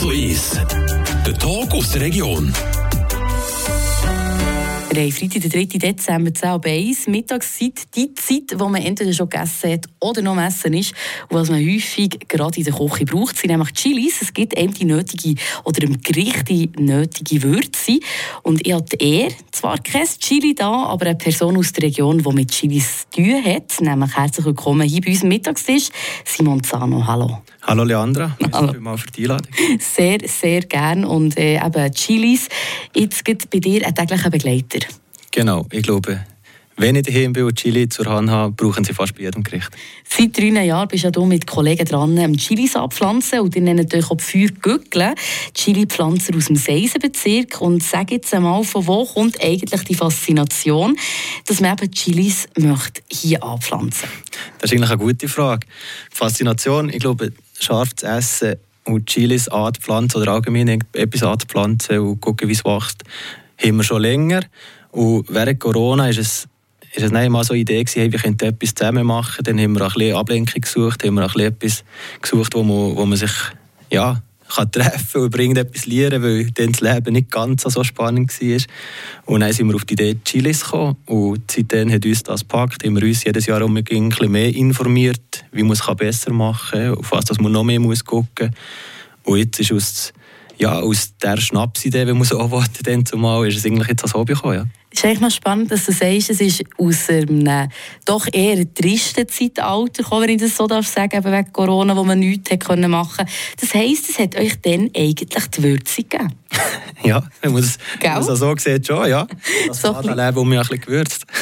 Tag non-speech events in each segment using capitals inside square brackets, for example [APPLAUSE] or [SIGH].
1 zu 1. Der Tag aus der Region. Freitag, den 3. Dezember, 10 Uhr 1, Mittagszeit, die Zeit, wo man entweder schon gegessen hat oder noch am Essen ist und was man häufig gerade in der Küche braucht, sind nämlich Chilis. Es gibt eben die nötige oder im Gericht die nötige Würze. Und ich habe Ehre, zwar kein Chili da, aber eine Person aus der Region, die mit Chilis zu tun hat, nämlich herzlich willkommen hier bei uns am Mittagstisch, Simon Zano. Hallo. Hallo Leandra, Hallo. mal für die Einladung. Sehr, sehr gern. Und äh, eben Chilis, jetzt gibt bei dir ein täglicher Begleiter. Genau, ich glaube, wenn ich daheim bin und Chili zur Hand habe, brauchen sie fast bei jedem Gericht. Seit drei Jahren bist du mit Kollegen dran, Chilis abpflanzen und ihr nennt natürlich auch die Feuergückel. Chili-Pflanzer aus dem Seisenbezirk. Und sag jetzt einmal, von wo kommt eigentlich die Faszination, dass man eben Chilis möchte hier anpflanzen Das ist eigentlich eine gute Frage. Die Faszination, ich glaube, scharf zu essen und Chilis anzupflanzen oder allgemein etwas anzupflanzen und gucken, wie es wächst, haben wir schon länger. Und während Corona ist es, ist es nicht mal so eine Idee gewesen, hey, wir könnten etwas zusammen machen. Dann haben wir ein bisschen Ablenkung gesucht, haben wir ein bisschen etwas gesucht, wo man, wo man sich ja, kann treffen und irgendetwas lernen, weil dann das Leben nicht ganz so spannend war. Und dann sind wir auf die Idee Chilis gekommen und seitdem hat uns das gepackt, haben wir uns jedes Jahr um ein bisschen mehr informiert, wie man es besser machen kann, auf was man noch mehr muss gucken muss. Und jetzt ist aus, ja, aus der Schnapsidee, wenn man so [LAUGHS] anwartet, dann zumal, ist es eigentlich jetzt als Hobby gekommen. Ja. Ist eigentlich noch spannend, dass du sagst, es ist aus einem doch eher tristen Zeitalter gekommen, wenn ich das so darf sagen, eben wegen Corona, wo man nichts machen konnte. Das heisst, es hat euch dann eigentlich die Würze gegeben? [LAUGHS] ja, man es so sieht, schon, ja. Das so Leben um mich ein bisschen gewürzt. [LAUGHS]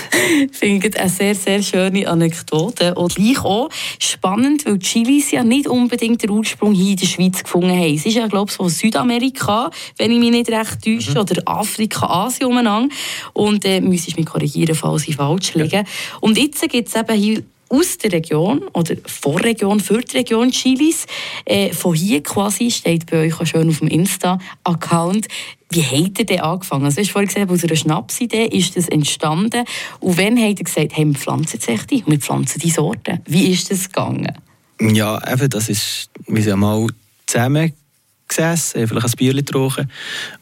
Ich finde eine sehr, sehr schöne Anekdote. Und gleich auch spannend, weil Chilis ja nicht unbedingt den Ursprung hier in der Schweiz gefunden haben. Es ist ja, glaube ich, von Südamerika, wenn ich mich nicht recht täusche, mhm. oder Afrika, Asien umeinander. Und äh, müsste ich mich korrigieren, falls ich falsch liege. Ja. Und jetzt gibt es eben hier aus der Region oder vor Region, für die Region Chilis. Äh, von hier quasi steht bei euch auch schön auf dem Insta-Account. Wie habt ihr denn angefangen? Also, du hast vorhin gesagt, aus einer Schnapsidee ist das entstanden. Und wann habt ihr gesagt, hey, wir pflanzen jetzt echt und wir pflanzen die Sorten? Wie ist das gegangen? Ja, eben, das ist, wir sind mal zusammen gesessen, vielleicht ein Bier getrunken.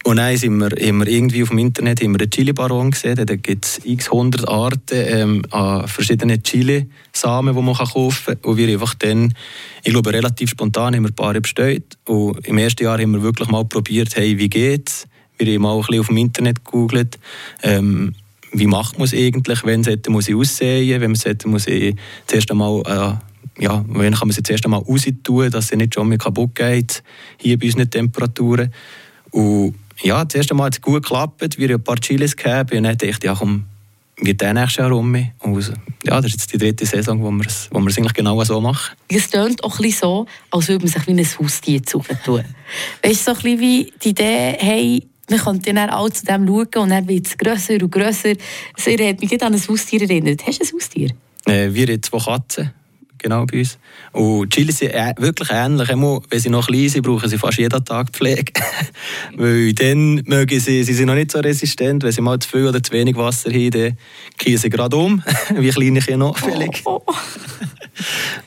Und dann sind wir, haben wir irgendwie auf dem Internet haben wir einen Chili-Baron gesehen. Da gibt es x 100 Arten ähm, an verschiedenen Chili-Samen, die man kaufen kann. Und wir einfach dann, ich glaube, relativ spontan haben wir ein paar bestellt. Und im ersten Jahr haben wir wirklich mal probiert, hey, wie geht's? Wir haben mal ein bisschen auf dem Internet gegoogelt. Ähm, wie macht man es eigentlich, wenn sollte man sie aussehen, wenn man sollte man sie zuerst einmal äh, ja, wenn kann man sie zuerst einmal raustun, dass sie nicht schon mehr kaputt geht, hier bei unseren Temperaturen. Und ja, zuerst einmal hat es gut geklappt, wir haben ein paar Chilis gehabt und dann dachte ich, ja komm, wird der nächste Jahr rum. Und ja, das ist jetzt die dritte Saison, wo wir es, wo wir es eigentlich genau so machen. Es klingt auch ein so, als würde man sich wie ein Haustier zutun. [LAUGHS] weißt du, so ein bisschen wie die Idee, hey, man könnte dann auch zu dem schauen und dann wird es grösser und grösser. Es erinnert mich an ein Haustier erinnert. Hast du ein Haustier? Äh, wir haben zwei Katzen genau bei uns. Und Chili sind wirklich ähnlich. Immer, wenn sie noch klein sind, brauchen sie fast jeden Tag Pflege. [LAUGHS] Weil dann mögen sie, sie sind noch nicht so resistent. Wenn sie mal zu viel oder zu wenig Wasser haben, dann kriegen sie gerade um. [LAUGHS] Wie kleine Kinder fällig. Oh.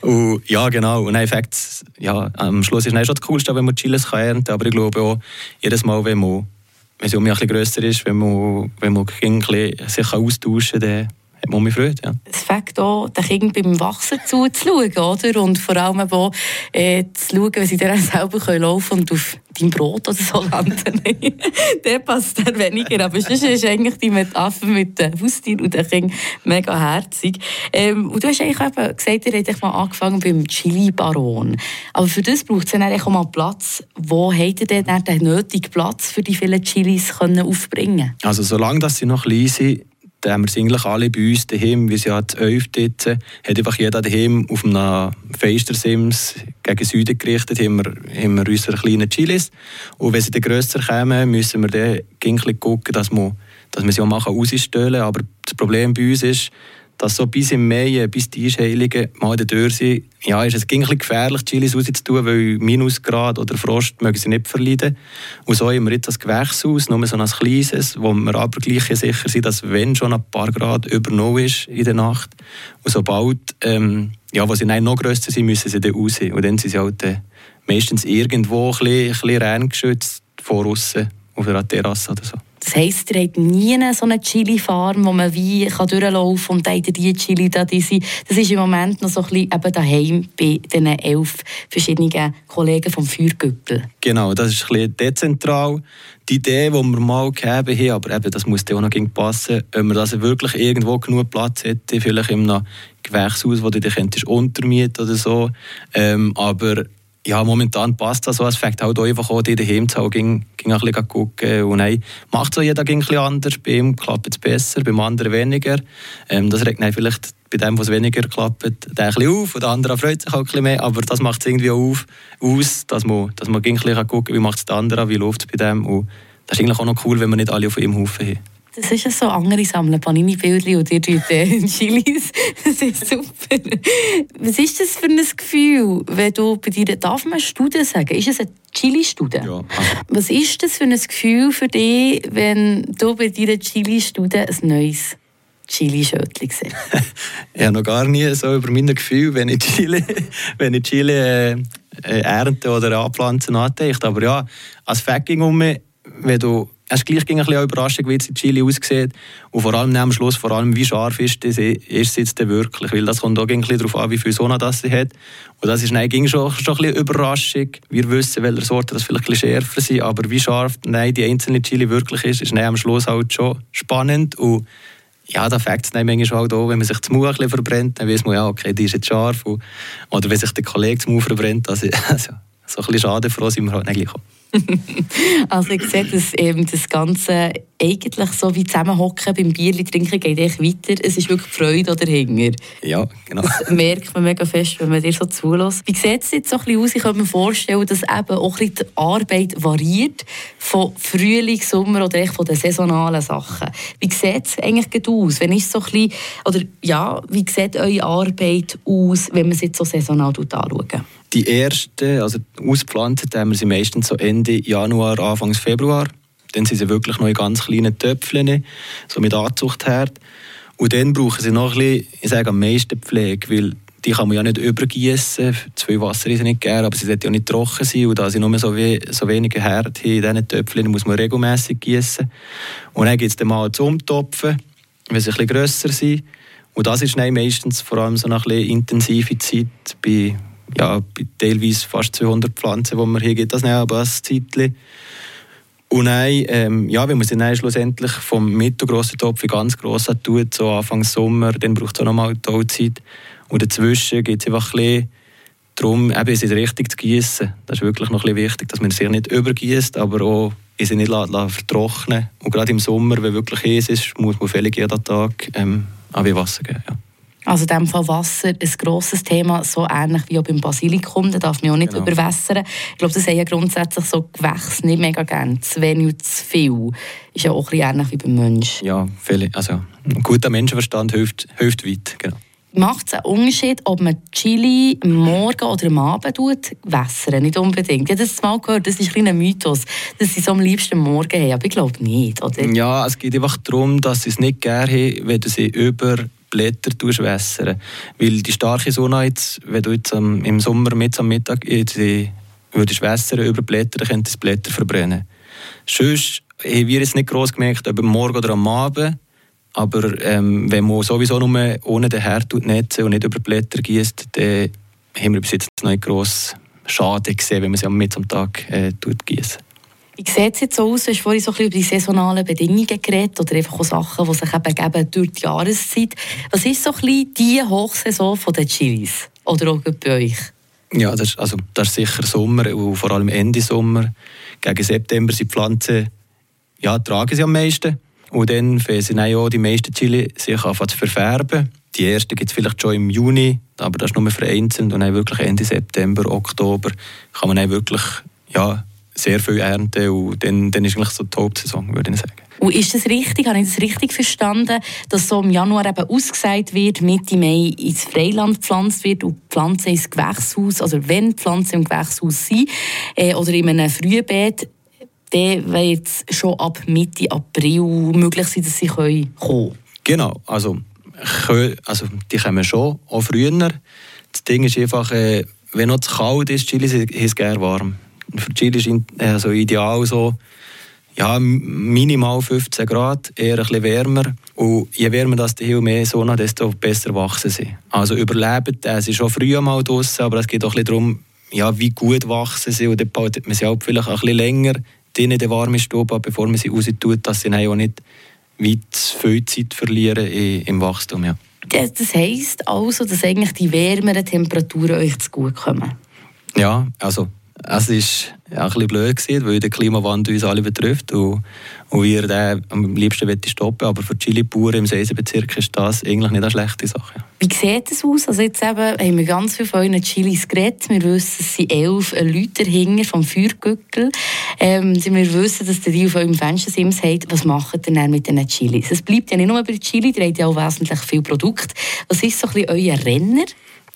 [LAUGHS] Und ja, genau. Und Effekt, ja, am Schluss ist es schon das Coolste, wenn man Chilis ernten kann. Aber ich glaube auch, jedes Mal, wenn man wenn sie um mich ein bisschen grösser ist, wenn man, wenn man sich austauschen kann, hat man mich Freude. Ja. Es fängt auch, den Kindern beim Wachsen zuzuschauen, oder? Und vor allem auch äh, zu schauen, wie sie dann selber können laufen und auf dein Brot oder so [LAUGHS] landen. der passt dann weniger. Aber sonst ist eigentlich die Metapher mit dem Haustier und dem Kind mega herzig. Ähm, und du hast eigentlich eben gesagt, ihr habt mal angefangen beim Chili-Baron. Aber für das braucht es dann auch mal Platz. Wo habt ihr denn den nötigen Platz für die vielen Chilis können aufbringen Also solange dass sie noch klein sind, da haben wir es eigentlich alle bei uns daheim, wie sie hat elf dort, hat einfach jeder daheim auf einem Fenstersims gegen Süden gerichtet, haben wir, haben wir unsere kleinen Chilis. Und wenn sie dann grösser kommen, müssen wir dann gucken, dass wir, dass wir sie auch machen, rausstellen. Aber das Problem bei uns ist, dass so bis im Mai, bis die Einschheiligen mal in der Tür sind, ja, ist es ein bisschen gefährlich, Chilis rauszutun, weil Minusgrad oder Frost mögen sie nicht verleiden. Und so haben wir jetzt das Gewächshaus, nur so ein kleines, wo wir aber gleich sicher sind, dass wenn schon ein paar Grad über Null ist in der Nacht, und sobald, ähm, ja, wo sie noch grösser sind, müssen sie dann raus. Und dann sind sie halt äh, meistens irgendwo ein bisschen, ein bisschen geschützt, vor außen, auf einer Terrasse oder so. Das heisst, ihr habt nie so eine Chili-Farm, wo man wie kann durchlaufen kann und dann die Chili da, die sind. Das ist im Moment noch so ein bisschen eben daheim bei den elf verschiedenen Kollegen vom Feuergüppel. Genau, das ist ein bisschen dezentral. Die Idee, die wir mal gegeben haben, aber eben, das muss auch noch passen, wenn man das wirklich irgendwo genug Platz hätte, vielleicht in einem Gewächshaus, wo du dich untermieten oder so. Ähm, aber ja, momentan passt das so. Es fängt halt auch einfach an, die daheim zu haben, ging, ging ein bisschen gucken. Und nein, macht so jeder ein bisschen anders. Bei ihm klappt es besser, beim anderen weniger. Ähm, das regt dann vielleicht bei dem, was weniger klappt, der ein bisschen auf und der andere freut sich auch ein bisschen mehr. Aber das macht es irgendwie auch auf, aus, dass man, dass man ein bisschen gucken kann, wie macht es der andere, wie läuft es bei dem. Und das ist eigentlich auch noch cool, wenn wir nicht alle auf einem Haufen haben. Das ist ja so, andere sammeln Panini-Bildchen und ihr tut äh, [LAUGHS] Chilis. Das ist super. Was ist das für ein Gefühl, wenn du bei dir, darf man Studie sagen? Ist es eine Chili-Studie? Ja. Was ist das für ein Gefühl für dich, wenn du bei deiner Chili-Studie ein neues Chili-Schötchen siehst? [LAUGHS] ich habe noch gar nie so über meine Gefühle, wenn ich Chili, [LAUGHS] wenn ich Chili äh, äh, ernte oder anpflanze, nachdenke. Aber ja, als Fakt um mich, wenn du es gleich ein bisschen Überraschung, wie jetzt Chili aussieht. Und vor allem am Schluss, vor allem, wie scharf ist, das, ist es jetzt wirklich. Weil das kommt auch ein bisschen darauf an, wie viel Sonne das sie hat. Und das ist nein, schon, schon ein bisschen Überraschung. Wir wissen, welche Sorten das vielleicht ein bisschen schärfer sind, aber wie scharf nein, die einzelne Chili wirklich ist, ist am Schluss halt schon spannend. Und ja, da fängt es manchmal halt auch, wenn man sich das Mauer verbrennt, dann weiß man, ja, okay, die ist jetzt scharf. Und, oder wenn sich der Kollege das Mauer verbrennt, also, [LAUGHS] also so ein bisschen schade, sind wir halt nicht gleich [LAUGHS] also ich sehe, dass eben das Ganze eigentlich so wie zusammenhocken beim Bierli trinken geht echt weiter. Es ist wirklich Freude oder Hinger. Ja, genau. Das merkt man mega fest, wenn man dir so zulässt. Wie sieht es jetzt so ein bisschen aus? Ich kann mir vorstellen, dass eben auch ein die Arbeit variiert von Frühling, Sommer oder echt von den saisonalen Sachen. Wie sieht es eigentlich aus? Wenn ich so ein bisschen, oder ja, wie sieht eure Arbeit aus, wenn man es jetzt so saisonal anschaut? Die ersten, also auspflanzt haben wir sie meistens so Ende Januar, Anfang Februar. Dann sind sie wirklich noch in ganz kleinen Töpfeln, so mit Anzuchtherd. Und dann brauchen sie noch ein bisschen, ich sage am meisten Pflege, weil die kann man ja nicht übergießen. Zwei Wasser ist nicht gern, aber sie sollten ja nicht trocken sein. Und da sie nur so, we so wenige Herd haben in diesen Töpfeln, muss man regelmäßig gießen. Und dann gibt es dann mal zum Umtopfen, wenn sie ein bisschen grösser sind. Und das ist meistens vor allem so eine intensive Zeit bei ja, teilweise fast 200 Pflanzen, die man hier gibt, das aber ein Zeitchen. Und dann, ähm, ja, wenn man sie dann schlussendlich vom mittelgroßen Topf in ganz grossen tut, so Anfang Sommer, dann braucht es auch nochmal die Zeit. Und dazwischen geht es einfach ein bisschen darum, eben, sie richtig zu gießen. Das ist wirklich noch ein bisschen wichtig, dass man sie nicht übergießt, aber auch sie nicht vertrocknen Und gerade im Sommer, wenn wirklich heiß ist, muss man völlig jeden Tag ähm, Wasser geben. Ja. Also in dem Fall Wasser ein grosses Thema, so ähnlich wie auch beim Basilikum, da darf man auch nicht genau. überwässern. Ich glaube, das haben ja grundsätzlich so Gewächse nicht mega gerne, zu wenig und zu viel. Ist ja auch ein ähnlich wie beim Menschen. Ja, viele, also ein guter Menschenverstand hilft, hilft weit, genau. Macht es einen Unterschied, ob man Chili am Morgen oder am Abend tut? Wässern, nicht unbedingt. Ich habe das mal gehört, das ist ein kleiner Mythos, dass sie so am liebsten am Morgen haben, aber ich glaube nicht, oder? Ja, es geht einfach darum, dass sie es nicht gerne haben, wenn sie über Blätter wässern. Weil die starke Sonne, jetzt, wenn du jetzt im Sommer mit am Mittag jetzt, würdest wässern über Blätter, könnte das Blätter verbrennen. Sonst haben wir jetzt nicht gross gemerkt, ob am Morgen oder am Abend. Aber ähm, wenn man sowieso nur ohne den Herd netzen und nicht über Blätter gießt, dann haben wir bis jetzt noch nicht gross Schaden gesehen, wenn man sie am Mittag äh, gießen. Wie sieht es jetzt so aus? Du hast vorhin so über die saisonalen Bedingungen geredet oder einfach auch Sachen, die sich eben geben durch die Jahreszeit. Was ist so ein die Hochsaison der Chilis? Oder auch bei euch? Ja, das ist, also, das ist sicher Sommer und vor allem Ende Sommer. Gegen September sind die Pflanzen, ja, tragen sie am meisten. Und dann fangen sie auch die meisten Chili sich an zu verfärben. Die ersten gibt es vielleicht schon im Juni, aber das ist nur vereinzelt. Und dann wirklich Ende September, Oktober kann man dann wirklich ja, sehr viel ernten und dann, dann ist eigentlich so die Hauptsaison, würde ich sagen. Und ist das richtig, habe ich das richtig verstanden, dass so im Januar eben ausgesagt wird, Mitte Mai ins Freiland gepflanzt wird und Pflanzen ins Gewächshaus, also wenn Pflanzen im Gewächshaus sind äh, oder in einem Frühbeet, dann wird es schon ab Mitte April möglich sein, dass sie kommen können. Genau, also, also die kommen schon, auch früher. Das Ding ist einfach, äh, wenn noch zu kalt ist, Chili ist es gerne warm. Für Chili ist also ideal so, ja, minimal 15 Grad, eher ein bisschen wärmer. Und je wärmer das die Hill mehr Sonne, desto besser wachsen sie. Also überleben, es ist schon früh mal draußen, aber es geht auch ein bisschen darum, ja, wie gut wachsen sie. Und dann behaltet man sie auch vielleicht ein bisschen länger in der warmen Stube, bevor man sie raus tut, dass sie auch nicht weit viel Zeit verlieren im Wachstum. Ja. Das heisst also, dass eigentlich die wärmeren Temperaturen euch zu gut kommen? Ja, also es war ja, ein bisschen blöd, weil der Klimawandel uns alle betrifft und, und wir den am liebsten stoppen Aber für die Chili-Bauern im Seisenbezirk ist das eigentlich nicht eine schlechte Sache. Wie sieht es aus? Also jetzt eben haben wir ganz viele von euren Chilis geredet. Wir wissen, es sind elf Leute dahinter vom Feuergückel. Ähm, wir wissen, dass die auf eurem Fenstersims hat. Was macht ihr dann mit diesen Chilis? Es bleibt ja nicht nur bei Chili, ihr habt ja auch wesentlich viele Produkte. Was ist so ein bisschen euer Renner?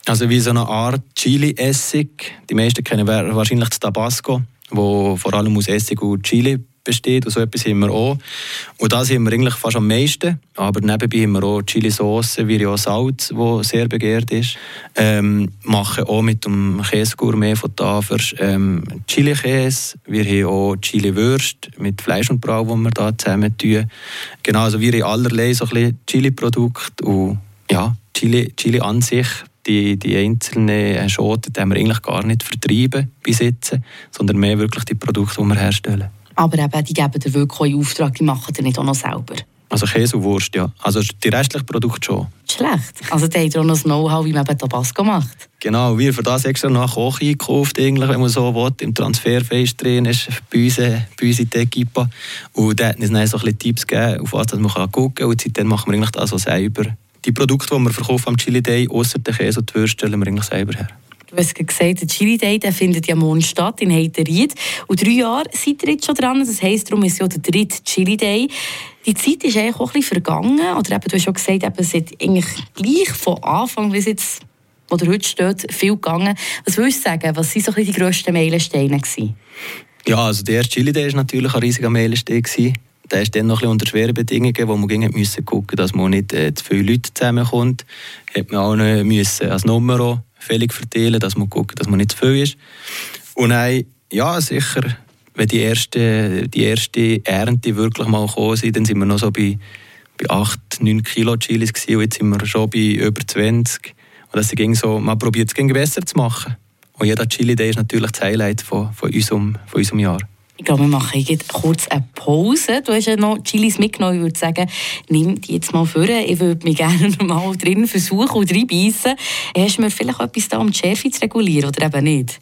Also wie so eine Art Chili-Essig. Die meisten kennen wahrscheinlich das Tabasco, wo vor allem aus Essig und Chili besteht. Und so etwas haben wir auch. Und das haben wir eigentlich fast am meisten. Aber nebenbei haben wir auch Chili-Sauce, wie auch Salz, das sehr begehrt ist. Ähm, machen auch mit dem Käsegourmet von Tafers ähm, Chili-Käse. Wir haben auch Chili-Würst mit Fleisch und Brau, die wir da zusammen tun. Genau, also wir haben allerlei so Chili-Produkte. Und ja, Chili, Chili an sich die, die einzelnen Schoten die haben wir eigentlich gar nicht vertrieben besitzen, sondern mehr wirklich die Produkte, die wir herstellen. Aber eben, die geben dir wirklich auch in Auftrag, die machen die nicht auch noch selber? Also Käse und Wurst, ja. Also die restlichen Produkte schon. Schlecht. Also die haben auch noch das Know-how, wie man eben Tabasco macht. Genau, wir haben für das extra nach Koch eingekauft, eigentlich, wenn man so will. Im Transferfest drin ist bei uns, bei uns in der Equipa. Und da hat uns dann so ein bisschen Tipps gegeben, auf was man gucken kann. Und seitdem machen wir eigentlich das so selber die Produkte, die wir verkaufen am Chili Day, außer den Käse und die Würste, stellen wir eigentlich selber her. Du hast gesagt, der Chili Day der findet ja morgen statt in Heiteried. Und drei Jahre seid ihr jetzt schon dran. Das heisst, darum ist ja der dritte Chili Day. Die Zeit ist eigentlich auch ein bisschen vergangen. Oder eben, du hast schon gesagt, eben, es ist eigentlich gleich von Anfang bis jetzt, wo der heute steht, viel gegangen. Was würdest du sagen, was waren so die grössten Meilensteine? Ja, also der erste Chili Day war natürlich ein riesiger Meilenstein der ist dann noch ein unter schweren Bedingungen, wo man gucken müssen gucken, dass man nicht äh, zu viele Leute zusammenkommt. Hat man auch noch müssen als Nummer völlig verteilen, dass man guckt, dass man nicht zu viel ist. Und dann, ja, sicher, wenn die erste, die erste Ernte wirklich mal gekommen sind, dann sind wir noch so bei, bei 8, 9 Kilo Chilis gewesen, und jetzt sind wir schon bei über 20. Und das ging so, man probiert es besser zu machen. Und jeder Chili Day ist natürlich das Highlight von, von, unserem, von unserem Jahr. Ich glaube, wir machen kurz eine Pause. Du hast ja noch Chilis mitgenommen. Ich würde sagen, nimm die jetzt mal vor. Ich würde mich [LAUGHS] gerne mal drin versuchen und reinbeissen. Hast du mir vielleicht etwas da, um die Schärfe zu regulieren oder eben nicht?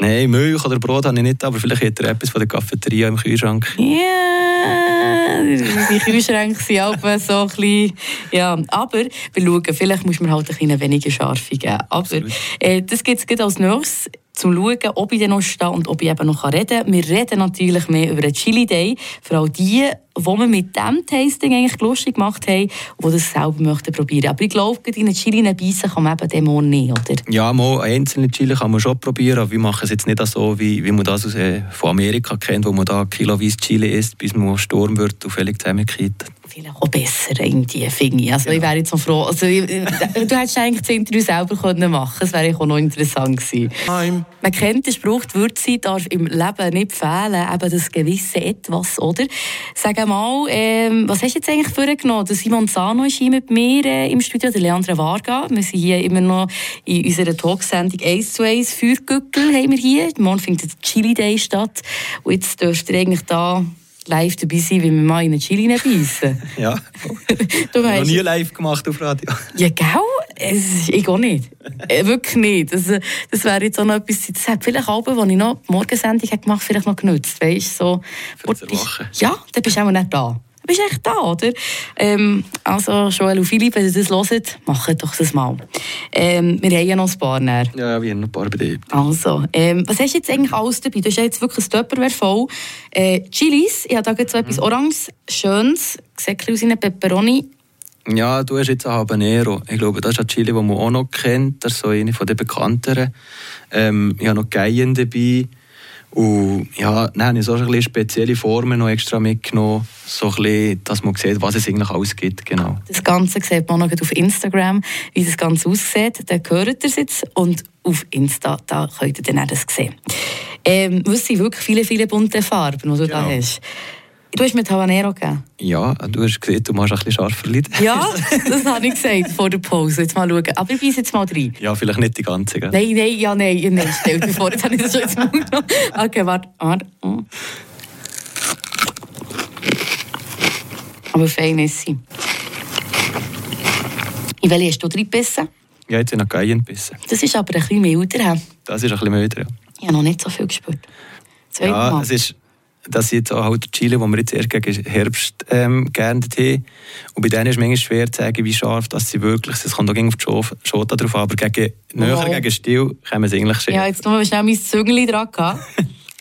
Nein, Milch oder Brot habe ich nicht, aber vielleicht hat er etwas von der Cafeteria im Kühlschrank. Ja, die Kühlschränke sind auch so ein bisschen... Ja, aber wir schauen, vielleicht muss man halt ein bisschen weniger Scharfe geben. Aber äh, das gibt es als nächstes zum Schauen, ob ich noch stehe und ob ich eben noch reden kann. Wir reden natürlich mehr über den Chili Day. Vor allem die, die wir mit diesem Tasting eigentlich lustig gemacht haben die das selber möchten probieren. Aber ich glaube, in den Chili beißen kann man eben den morgen nicht, oder? Ja, mal einzelne Chili kann man schon probieren, aber wir machen es jetzt nicht so, wie, wie man das aus, äh, von Amerika kennt, wo man da kiloweise Chili isst, bis man Sturm wird und völlig zusammenkippt vielleicht auch besser irgendwie, finde ich. Also genau. ich wäre jetzt noch froh, also ich, du hättest eigentlich das Interview selber können machen das wäre auch noch interessant gewesen. I'm Man kennt den Spruch, die Würze darf im Leben nicht fehlen, eben das gewisse Etwas, oder? Sag mal, ähm, was hast du jetzt eigentlich vorgenommen? Der Simon Zano ist hier mit mir äh, im Studio, der Leandra Varga. Wir sind hier immer noch in unserer Talksendung 1 zu 1 Feuergückel haben wir hier. Morgen findet der Chili Day statt und jetzt dürft ihr eigentlich da live dabei sein, wie wir mal in eine Chili beißen. [LAUGHS] ja. du weißt, Noch nie live gemacht auf Radio. Ja, gell? Es, ich auch nicht. Äh, wirklich nicht. Das, das wäre jetzt auch noch etwas, das hat vielleicht Abend, als ich noch die Morgensendung gemacht habe, vielleicht noch genutzt. Weißt, so, Für ja, dann bist du auch nicht da. Bist du echt da, oder? Ähm, also, Joel und Philipp, wenn ihr das hört, macht doch das mal. Ähm, wir haben ja noch ein paar näher. Ja, wir haben noch ein paar bei dir. Also, ähm, was hast du jetzt eigentlich alles dabei? Du hast ja jetzt wirklich ein Tupperware voll. Äh, Chilis, ich habe da jetzt so etwas Oranges, Schönes, Säckchen aus einer Peperoni. Ja, du hast jetzt einen Habanero. Ich glaube, das ist ein Chili, den man auch noch kennt. Das ist so eine von den bekannteren. Ähm, ich habe noch Geien dabei. Und ja, dann habe ich so ein bisschen spezielle Formen noch extra mitgenommen, so ein bisschen, dass man sieht, was es eigentlich alles gibt. Genau. Das Ganze sieht man noch auf Instagram, wie das Ganze aussieht. Da hört ihr es jetzt und auf Insta da könnt ihr dann auch das sehen. Ähm, es sind wirklich viele, viele bunte Farben, die du da Genau. hast. Du hast mir Habanero gegeben. Ja, du hast gesehen, du machst ein bisschen scharfer Lied. Ja, [LAUGHS] das habe ich gesagt vor der Pause. Jetzt mal schauen. Aber ich beiße jetzt mal rein. Ja, vielleicht nicht die ganze. Gell? Nein, nein, ja, nein, ja, nein, stell dir vor, jetzt habe ich das schon Mund genommen. Okay, warte, warte. Aber fein ist sie. In welche hast du drin gebissen? Ja, jetzt habe ich noch Geien gebissen. Das ist aber ein bisschen milder. Das ist ein bisschen müde. Ja, Ich habe noch nicht so viel gespürt. Zweimal. ja es ist das ist jetzt auch halt Chili, den wir jetzt erst gegen Herbst ähm, geerntet haben. Und bei denen ist es manchmal schwer zu sagen, wie scharf dass sie wirklich sind. Es kommt auch auf die Scho- Schote drauf, aber gegen, näher Wow. gegen Stil können sie eigentlich schön. Ja, jetzt nur schnell mein Züngeli dran gehabt.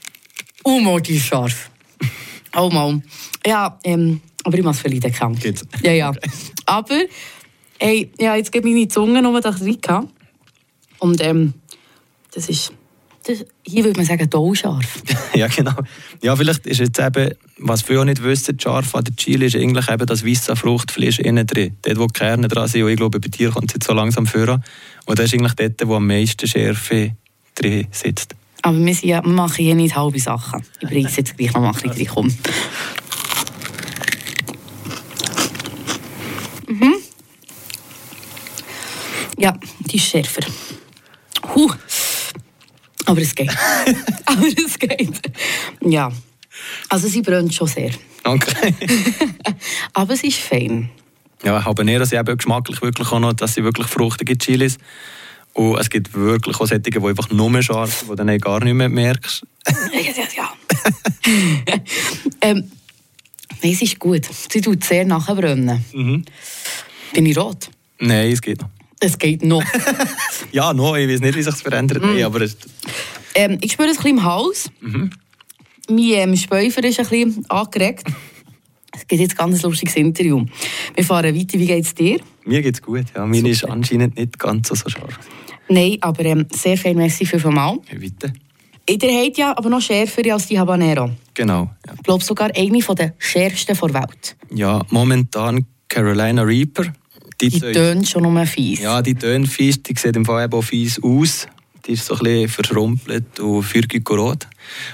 [LAUGHS] oh, mal, die ist scharf. Oh, mal. Ja, ähm, aber ich muss es verleiden kann. Geht's? Ja, ja. Aber, hey, ja, jetzt geht meine Zunge noch da rein. Und ähm, das ist, hier würde man sagen, scharf. [LAUGHS] ja, genau. Ja, vielleicht ist jetzt eben, was viele auch nicht wissen, Scharf an der Chili ist eigentlich eben das weiße Fruchtfleisch innen drin. Dort, wo die Kerne dran sind. Und ich glaube, bei dir kommt es jetzt so langsam vor. Und das ist eigentlich dort, wo am meisten Schärfe drin sitzt. Aber wir, sind ja, wir machen hier nicht halbe Sachen. Ich bringe es jetzt gleich noch mal ein bisschen. Mhm. Ja, die ist schärfer. Aber es geht. [LAUGHS] Aber es geht. Ja. Also sie brennt schon sehr. Okay. [LAUGHS] Aber es ist fein. Ja, Habanero sind eben geschmacklich wirklich auch noch, dass sie wirklich fruchtige Chilis. Und es gibt wirklich auch solche, die einfach nur scharf sind, die du dann gar nicht mehr merkst. [LAUGHS] Ja, ja, ja. ähm, nein, es ist gut. Sie tut sehr nachbrennen. Mhm. Bin ich rot? Nein, es geht noch. Es geht noch. Ja, noch, ich weiß nicht, wie sich das verändert. Mm. Nein, aber es, ähm, ich spüre es ein bisschen im Hals. Mein ähm, Späufer ist ein bisschen angeregt. Es gibt jetzt ein ganz lustiges Interview. Wir fahren weiter. Wie geht es dir? mir geht es gut. Ja. Meine ist anscheinend nicht ganz so scharf. Nein, aber ähm, sehr viel merci für mal. Ja, Weiter. Ihr habt ja aber noch schärfer als die Habanero. Genau. Ja. Ich glaube sogar eine der schärfsten der Welt. ja, momentan Carolina Reaper. Die, Die tönt- schon nur fies. Ja, die tönt fies, die sieht im Fall eben auch fies aus. Die ist so ein bisschen verschrumpelt und fürgikorot.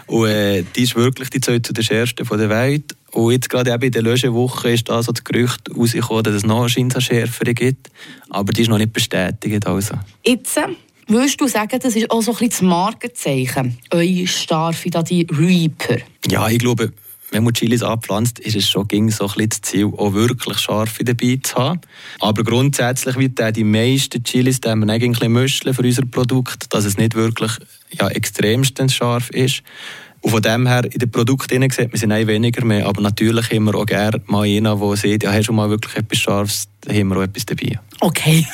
Und äh, die ist wirklich die zu den schärfsten von der Welt. Und jetzt gerade eben in der Löschewoche ist da so das Gerücht rausgekommen, dass es noch eine scheinbar schärfere gibt. Aber die ist noch nicht bestätigt. Also. Jetzt äh, würdest du sagen, das ist auch so ein bisschen das Markenzeichen. Eure Starfe, da die Reaper. Ja, ich glaube, wenn man Chilis anpflanzt, ist es schon ging so ein das Ziel, auch wirklich scharfe dabei zu haben. Aber grundsätzlich wird die meisten Chilis, die wir eigentlich ein müscheln für unser Produkt, dass es nicht wirklich ja, extremstens scharf ist. Und von dem her, in den Produkten sieht man sie nein, weniger mehr. Aber natürlich haben wir auch gerne mal einen, der sieht, ja, hast du mal wirklich etwas Scharfes, da haben wir auch etwas dabei. Okay.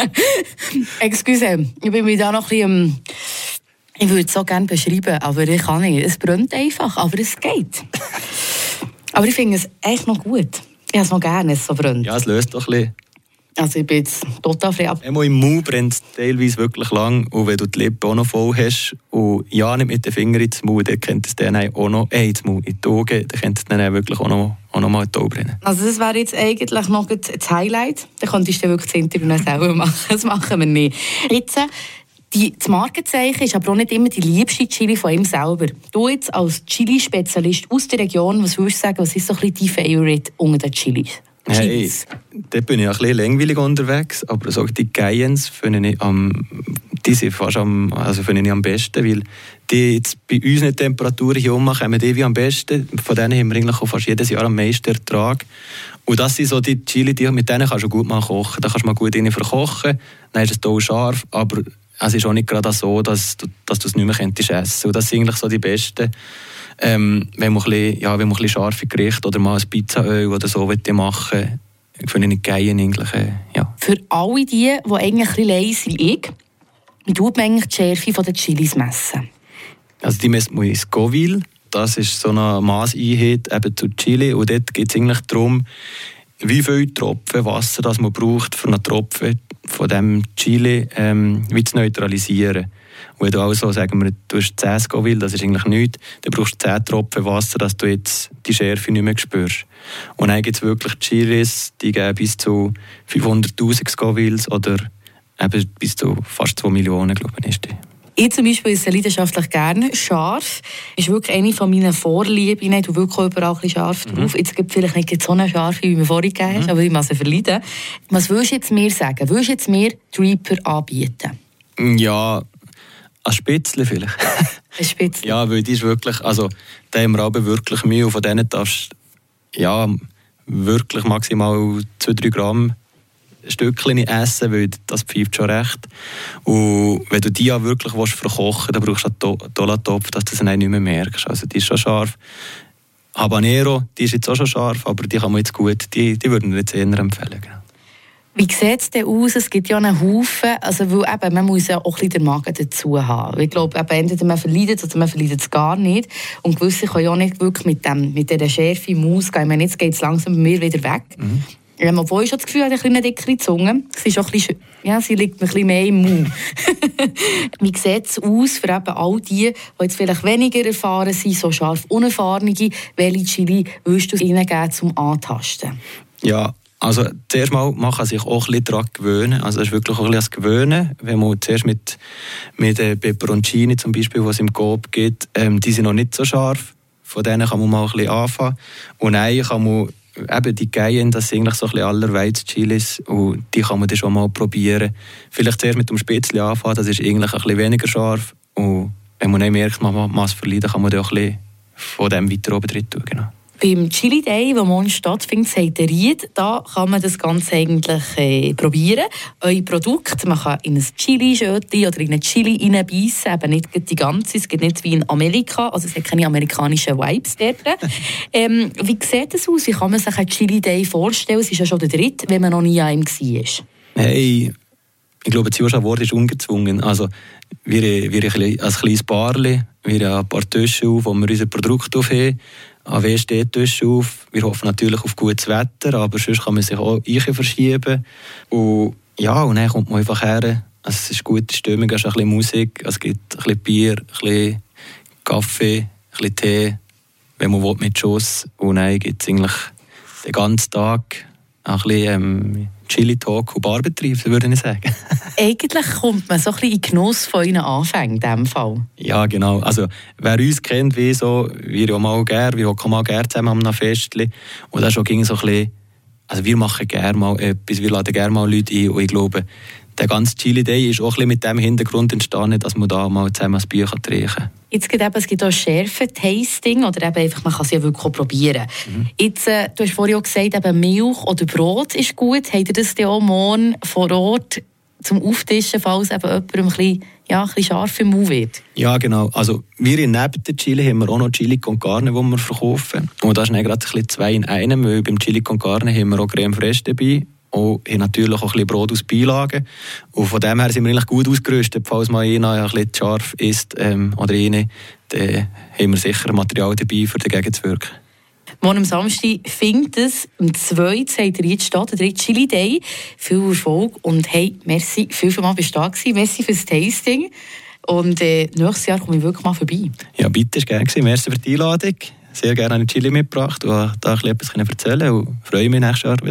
[LAUGHS] Excuse, ich bin mir da noch ein bisschen... Ich würde es so gerne beschreiben, aber ich kann nicht. Es brennt einfach, aber es geht. aber ich finde es echt noch gut. Ich habe es noch gerne, es so brennt. Ja, es löst doch ein bisschen. Also ich bin jetzt total frei ab. Einmal im Mund brennt es teilweise wirklich lang. Und wenn du die Lippen auch noch voll hast und ja nicht mit den Fingern ins Mund, dann könnte es dann auch noch, äh, ins Mund, in die Augen, dann könnte es dann wirklich auch noch, auch noch mal in die Augen brennen. Also das wäre jetzt eigentlich noch das Highlight. Dann könntest du wirklich das Interview noch selber machen. Das machen wir nicht. Jetzt, die, das Markenzeichen ist aber auch nicht immer die liebste Chili von ihm selber. Du jetzt als Chili-Spezialist aus der Region, was würdest du sagen, was ist so ein bisschen dein Favorite unter den Chilis? Hey, dort bin ich ein bisschen langweilig unterwegs, aber so die Gaiens finde ich am, die sind fast am, also finde ich am besten, weil die jetzt bei unseren Temperaturen hier oben kommen die wie am besten. Von denen haben wir eigentlich auch fast jedes Jahr am meisten Ertrag. Und das sind so die Chili, die, mit denen kannst du gut mal kochen. Da kannst du mal gut rein verkochen, dann ist es auch scharf, aber es ist auch nicht gerade so, dass du, dass du es nicht mehr könntest essen. Und das sind eigentlich so die besten. Ähm, wenn, man ein bisschen, ja, wenn man ein bisschen scharfe Gerichte oder mal ein Pizzaöl oder so machen will, finde ich geil eigentlich. Äh, ja. Für alle die, die eigentlich ein bisschen leise sind wie ich, wie tut man eigentlich die Schärfe der Chilis messen? Also die messen wir in Scoville. Das ist so eine Maßeinheit eben zu Chili. Und dort geht es eigentlich darum, wie viel Tropfen Wasser das man braucht, für einen Tropfen von dem Chili ähm, wie zu neutralisieren. Und wenn du also, sagen wir, du hast 10 Scoville, das ist eigentlich nichts, dann brauchst du 10 Tropfen Wasser, dass du jetzt die Schärfe nicht mehr spürst. Und dann gibt es wirklich Chilis, die geben bis zu 500'000 Scovilles oder eben bis zu fast 2 Millionen, glaube ich, ist die. Ich zum Beispiel esse leidenschaftlich gerne scharf. Ist wirklich eine von meinen Vorlieben. Ich tue wirklich überall ein scharf mhm. drauf. Jetzt gibt vielleicht nicht so eine scharfe, wie mir vorhin gegeben mhm. aber ich muss sie verleiden. Was willst du jetzt mir sagen? Willst du jetzt mir Reaper anbieten? Ja, ein Spitzle vielleicht. Ein Spitzle? ja, weil die ist wirklich, also da haben wir aber wirklich Mühe und von denen darfst ja, wirklich maximal 2-3 Gramm Stückchen essen, weil das pfeift schon recht. Und wenn du die ja wirklich willst, verkochen dann brauchst du einen Dollatopf, dass du das nicht mehr merkst. Also die ist schon scharf. Habanero, die ist jetzt auch schon scharf, aber die kann man jetzt gut, die, die würden wir jetzt eher empfehlen. Genau. Wie sieht es denn aus? Es gibt ja einen Haufen, also weil eben, man muss ja auch ein bisschen den Magen dazu haben. Ich glaube, eben, entweder man verleidet oder man verleidet es gar nicht. Und gewisse können ja nicht wirklich mit, dem, mit dieser Schärfe im Maus gehen. Ich meine, jetzt geht es langsam bei mir wieder weg. Mhm. Ja, obwohl ich das Gefühl habe, eine dickere Zunge. Sie, ist auch ein bisschen, ja, sie liegt mir ein bisschen mehr im Mund. [LAUGHS] Wie sieht es aus für eben all die, die jetzt vielleicht weniger erfahren sind, so scharf unerfahrene, welche Chili willst du ihnen geben zum Antasten? Ja, also zuerst mal man kann sich auch ein bisschen daran gewöhnen. Also es ist wirklich auch ein bisschen Gewöhnen. Wenn man zuerst mit, mit äh, Peperoncini zum Beispiel, was es im Coop gibt, ähm, die sind noch nicht so scharf. Von denen kann man mal ein bisschen anfangen. Und dann kann man eben die Geien, das sind eigentlich so ein bisschen allerweiz Chilis und die kann man dann schon mal probieren. Vielleicht zuerst mit dem Spätzle anfangen, das ist eigentlich ein bisschen weniger scharf und wenn man nicht merkt, man muss verlieren, dann kann man dann auch ein bisschen von dem weiter oben drin tun. Genau. Beim Chili Day, der morgen stattfindet, sagt der Ried, da kann man das Ganze eigentlich äh, probieren. Euer Produkt, man kann in ein Chili-Schötchen oder in ein Chili reinbeissen, eben nicht die ganze, es gibt nicht wie in Amerika, also es hat keine amerikanischen Vibes dort. [LAUGHS] ähm, wie sieht das aus? Wie kann man sich einen Chili Day vorstellen? Es ist ja schon der dritte, wenn man noch nie an ihm war. Hey, ich glaube, das Zuschauerwort ist ungezwungen. Also, wir, wir als kleines Barli, wir haben ein paar Tische auf, wo wir unser Produkt aufheben AW steht auf. Wir hoffen natürlich auf gutes Wetter, aber sonst kann man sich auch verschieben. Und ja, und dann kommt man einfach her. Also es ist gute Stimmung, es ist ein bisschen Musik, es gibt ein bisschen Bier, ein bisschen Kaffee, ein bisschen Tee, wenn man will, mit Schuss. Und dann gibt es eigentlich den ganzen Tag ein bisschen ähm, Chili-Talk und Barbetrieb, würde ich sagen. [LAUGHS] Eigentlich kommt man so ein bisschen in Genuss von euren Anfängen in diesem Fall. Ja, genau. Also, wer uns kennt, wie so, wir ja mal gerne, wir hocken mal gerne zusammen am Festli. Und das schon ging so ein bisschen, also wir machen gerne mal etwas, wir laden gerne mal Leute ein und ich glaube, der ganze Chili Day ist auch ein bisschen mit dem Hintergrund entstanden, dass man da mal zusammen ein Bier trinken kann. Jetzt gibt es gibt auch Schärfe-Tasting oder eben einfach, man kann es ja wirklich probieren. Mhm. Jetzt, äh, du hast vorhin auch gesagt, eben Milch oder Brot ist gut. Habt ihr das dann auch morgen vor Ort zum Auftischen, falls eben jemandem ein bisschen, ja, ein bisschen scharf im Mund wird? Ja, genau. Also wir neben der Chili haben wir auch noch Chili con Carne, die wir verkaufen. Und das ist gerade ein bisschen zwei in einem, weil beim Chili con Carne haben wir auch Creme Fraiche dabei und haben natürlich auch ein bisschen Brot aus Beilagen. Und von dem her sind wir eigentlich gut ausgerüstet. Falls mal einer ein bisschen scharf ist ähm, oder eine, dann haben wir sicher Material dabei, um dagegen zu wirken. Morgen am Samstag findet es um zwei, sagt ihr jetzt statt, der dritte Chili Day. Viel Erfolg und hey, merci, viel für mal bist du da gewesen. Merci fürs Tasting. Und äh, nächstes Jahr komme ich wirklich mal vorbei. Ja, bitte, ist gerne gewesen. Merci für die Einladung. Sehr gerne eine Chili mitgebracht und da ein bisschen etwas erzählen und freue mich nächstes Jahr